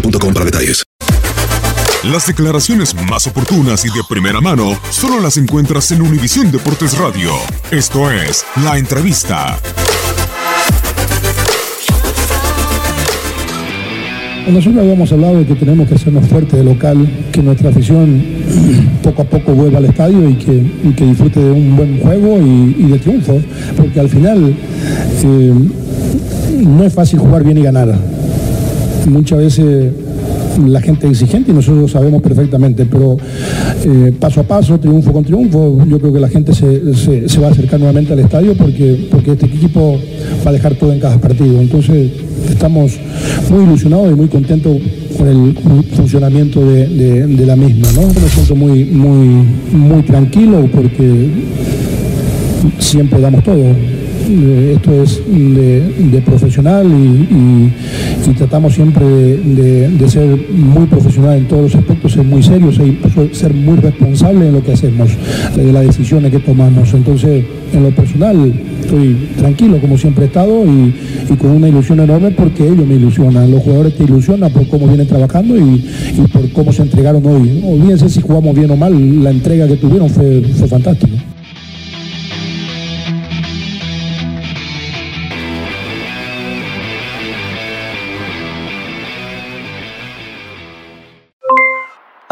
boostmobile.com para detalles. Las declaraciones más oportunas y de primera mano solo las encuentras en Univisión Deportes Radio. Esto es La Entrevista. Nosotros habíamos hablado de que tenemos que hacernos fuerte de local, que nuestra afición poco a poco vuelva al estadio y que, y que disfrute de un buen juego y, y de triunfo, porque al final eh, no es fácil jugar bien y ganar. Muchas veces la gente es exigente y nosotros lo sabemos perfectamente, pero eh, paso a paso, triunfo con triunfo, yo creo que la gente se, se- va a acercar nuevamente al estadio porque, porque este equipo va a dejar todo en cada partido. Entonces estamos muy ilusionados y muy contentos con el funcionamiento de, de- la misma. ¿no? Me siento muy, muy, muy tranquilo porque siempre damos todo. Esto es de, profesional y- y tratamos siempre de, ser muy profesional en todos los aspectos, ser muy serios y ser muy responsable en lo que hacemos, de las decisiones que tomamos. Entonces, en lo personal, estoy tranquilo como siempre he estado y, con una ilusión enorme porque ellos me ilusionan. Los jugadores te ilusionan por cómo vienen trabajando y, y por cómo se entregaron hoy. Olvídense si jugamos bien o mal, la entrega que tuvieron fue, fue fantástica.